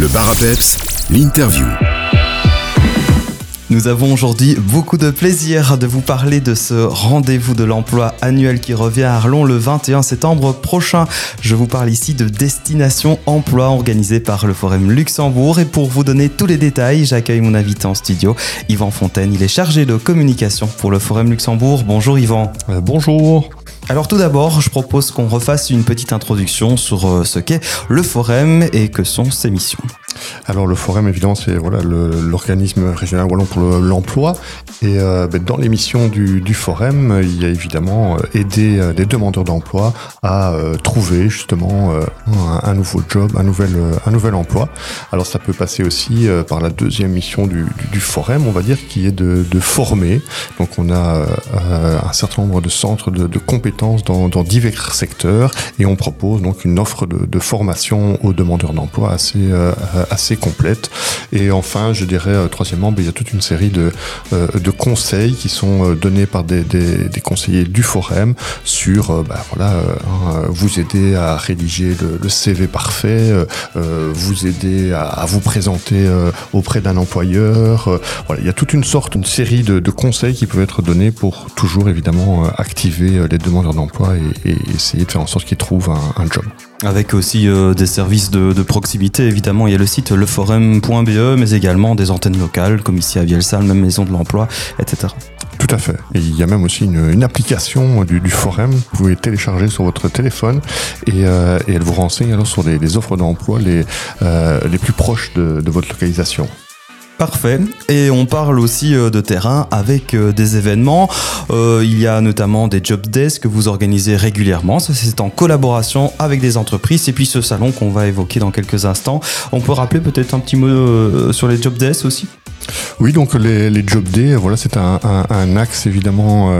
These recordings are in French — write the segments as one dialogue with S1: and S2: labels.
S1: Le bar à peps, l'interview.
S2: Nous avons aujourd'hui beaucoup de plaisir de vous parler de ce rendez-vous de l'emploi annuel qui revient à Arlon le 21 septembre prochain. Je vous parle ici de Destination Emploi organisée par le Forum Luxembourg et pour vous donner tous les détails, j'accueille mon invité en studio, Yvan Fontaine. Il est chargé de communication pour le Forum Luxembourg. Bonjour Yvan.
S3: Euh, bonjour.
S2: Alors tout d'abord, je propose qu'on refasse une petite introduction sur euh, ce qu'est le Forum et que sont ses missions.
S3: Alors le Forum, évidemment, c'est l'organisme régional wallon pour l'emploi. et euh, ben, dans les missions du, Forum, il y a évidemment euh, aider les demandeurs d'emploi à trouver justement un, nouveau job, un nouvel, emploi. Alors ça peut passer aussi par la deuxième mission du, Forum, on va dire, qui est de, former. Donc on a un certain nombre de centres de compétences dans, divers secteurs et on propose donc une offre de, formation aux demandeurs d'emploi assez, euh, assez complète. Et enfin, je dirais, euh, troisièmement, ben, il y a toute une série de, euh, de conseils qui sont donnés par des, des, conseillers du Forum sur ben, voilà, vous aider à rédiger le, CV parfait, vous aider à, vous présenter auprès d'un employeur. voilà, il y a toute une sorte, une série de, de conseils qui peuvent être donnés pour toujours évidemment activer les demandeurs d'emploi et, essayer de faire en sorte qu'ils trouvent un, job.
S2: Avec aussi euh, des services de, proximité, évidemment, il y a le site leforum.be, mais également des antennes locales, comme ici à Vielsalm, même Maison de l'Emploi, etc.
S3: Tout à fait. Et il y a même aussi une, application du, Forum que vous pouvez télécharger sur votre téléphone et, euh, elle vous renseigne alors sur les, offres d'emploi les, euh, les plus proches de votre localisation.
S2: Parfait. Et on parle aussi euh, de terrain avec euh, des événements. Euh, il y a notamment des job que vous organisez régulièrement. Ça, c'est en collaboration avec des entreprises. Et puis ce salon qu'on va évoquer dans quelques instants. On peut rappeler peut-être un petit mot sur les job aussi?
S3: Oui, donc les, Job Days, voilà, c'est un, axe évidemment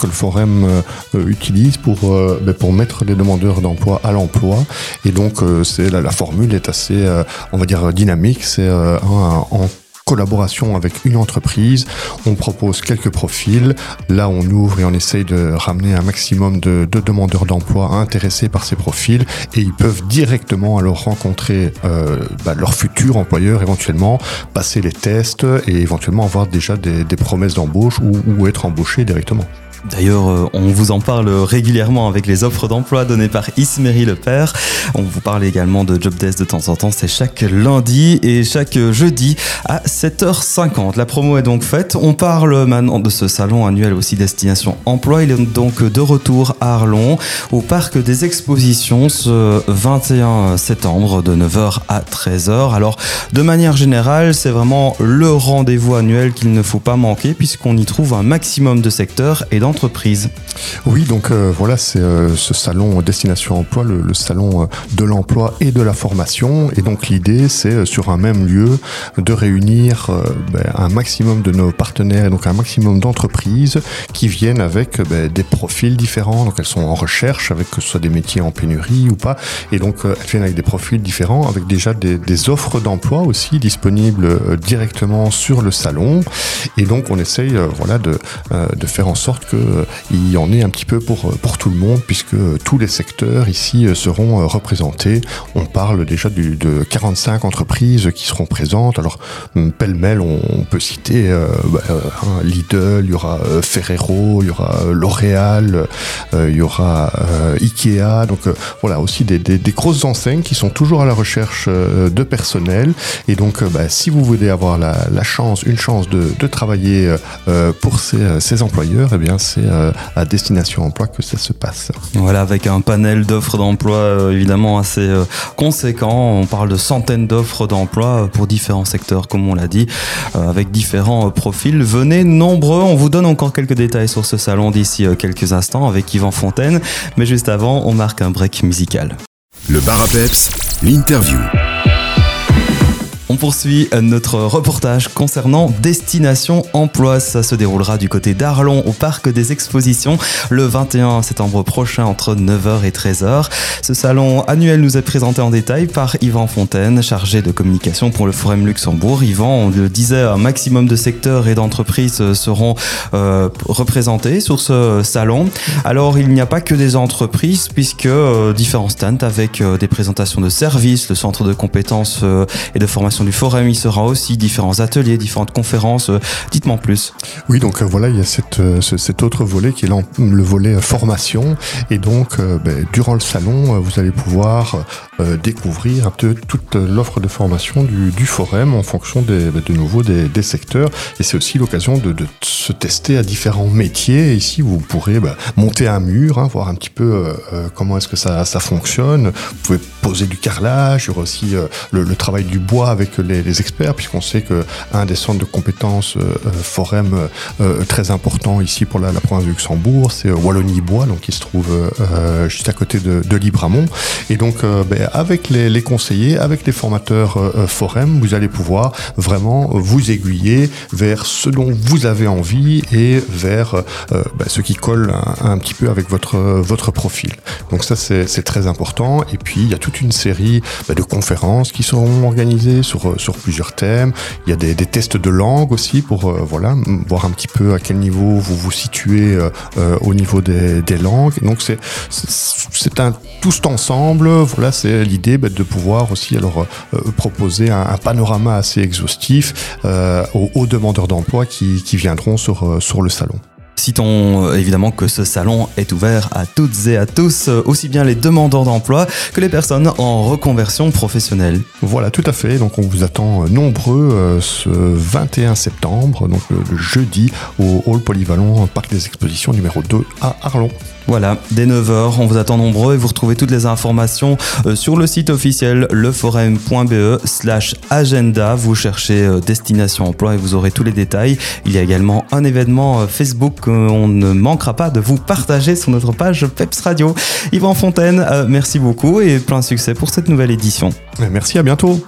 S3: que le Forum utilise pour, ben, pour mettre les demandeurs d'emploi à l'emploi. Et donc, c'est la, formule est assez, on va dire, dynamique. C'est en collaboration avec une entreprise. On propose quelques profils. Là, on ouvre et on essaye de ramener un maximum de, demandeurs d'emploi intéressés par ces profils et ils peuvent directement alors rencontrer euh, bah, leur futur employeur éventuellement, passer les tests et éventuellement avoir déjà des, promesses d'embauche ou, être embauché directement.
S2: D'ailleurs, euh, on vous en parle régulièrement avec les offres d'emploi données par Ismery Le Père. On vous parle également de Job Desk de temps en temps. C'est chaque lundi et chaque jeudi à 7h50. La promo est donc faite. On parle maintenant de ce salon annuel aussi Destination Emploi. Il est donc de retour à Arlon au parc des expositions ce 21 septembre de 9h à 13h. Alors, de manière générale, c'est vraiment le rendez-vous annuel qu'il ne faut pas manquer puisqu'on y trouve un maximum de secteurs et dans
S3: Oui, donc euh, voilà, c'est euh, ce salon Destination Emploi, le, salon euh, de l'emploi et de la formation. Et donc l'idée, c'est sur un même lieu de réunir ben, un maximum de nos partenaires et donc un maximum d'entreprises qui viennent avec ben, des profils différents. Donc elles sont en recherche avec que ce soit des métiers en pénurie ou pas. Et donc elles viennent avec des profils différents, avec déjà des, des offres d'emploi aussi disponibles directement sur le salon. Et donc on essaye voilà de, de faire en sorte que il y en ait un petit peu pour, pour tout le monde, puisque tous les secteurs ici seront représentés. On parle déjà du, de 45 entreprises qui seront présentes. Alors, pêle-mêle, on, peut citer euh, bah, Lidl, il y aura euh, Ferrero, il y aura euh, L'Oréal, il y aura Ikea. Donc, voilà, aussi des, grosses enseignes qui sont toujours à la recherche de personnel. Et donc, bah, si vous voulez avoir la, chance, une chance de, travailler pour ces, ces employeurs, eh bien, c'est euh, à destination emploi que ça se passe.
S2: Voilà, avec un panel d'offres d'emploi euh, évidemment assez euh, conséquent. On parle de centaines d'offres d'emploi pour différents secteurs, comme on l'a dit, avec différents profils. Venez nombreux. On vous donne encore quelques détails sur ce salon d'ici quelques instants avec Yvan Fontaine. Mais juste avant, on marque un break musical.
S1: Le bar à l'interview.
S2: On poursuit notre reportage concernant Destination Emploi. Ça se déroulera du côté d'Arlon au parc des expositions le 21 septembre prochain entre 9h et 13h. Ce salon annuel nous est présenté en détail par Yvan Fontaine, chargé de communication pour le Forum Luxembourg. Yvan, on le disait, un maximum de secteurs et d'entreprises seront euh, représentés sur ce salon. Alors il n'y a pas que des entreprises puisque euh, différents stands avec euh, des présentations de services, le centre de compétences euh, et de formation du forum, il sera aussi différents ateliers, différentes conférences. Euh, dites-moi plus.
S3: Oui, donc euh, voilà, il y a cette, euh, cet autre volet qui est le volet formation. Et donc, ben, durant le salon, vous allez pouvoir découvrir un peu toute l'offre de formation du, forum en fonction ben, de nouveau des, secteurs. Et c'est aussi l'occasion de, se tester à différents métiers. ici, vous pourrez ben, monter un mur, hein, voir un petit peu comment est-ce que ça, ça fonctionne. Vous pouvez poser du carrelage. Il y aura aussi le travail du bois avec les, experts, puisqu'on sait qu'un des centres de compétences euh, euh Forem euh, très important ici pour la, province de Luxembourg, c'est Wallonie-Bois, donc qui se trouve juste à côté de, de Libramont. Et donc, ben, avec les, conseillers, avec les formateurs Forem, vous allez pouvoir vraiment vous aiguiller vers ce dont vous avez envie et vers ben, ce qui colle un, petit peu avec votre, votre profil. Donc ça, c'est très important. Et puis, il y a toute une série ben, de conférences qui seront organisées sur, euh, sur plusieurs thèmes. Il y a des, tests de langue aussi pour euh, voilà voir un petit peu à quel niveau vous vous situez euh, au niveau des, langues. Donc c'est c'est un tout ensemble. Voilà, c'est l'idée bah, de pouvoir aussi alors proposer un, un, panorama assez exhaustif aux, aux, demandeurs d'emploi qui, qui viendront sur sur le salon.
S2: Citons euh, évidemment que ce salon est ouvert à toutes et à tous, euh, aussi bien les demandeurs d'emploi que les personnes en reconversion professionnelle.
S3: Voilà, tout à fait. Donc on vous attend euh, nombreux ce 21 septembre, donc le jeudi, au Hall Polyvalent Parc des Expositions numéro 2 à Arlon.
S2: Voilà, dès 9h, on vous attend nombreux et vous retrouvez toutes les informations sur le site officiel leforum.be slash agenda. Vous cherchez Destination Emploi et vous aurez tous les détails. Il y a également un événement Facebook on ne manquera pas de vous partager sur notre page Peps Radio. Yvan Fontaine, euh, merci beaucoup et plein succès pour cette nouvelle édition.
S3: Merci, à bientôt.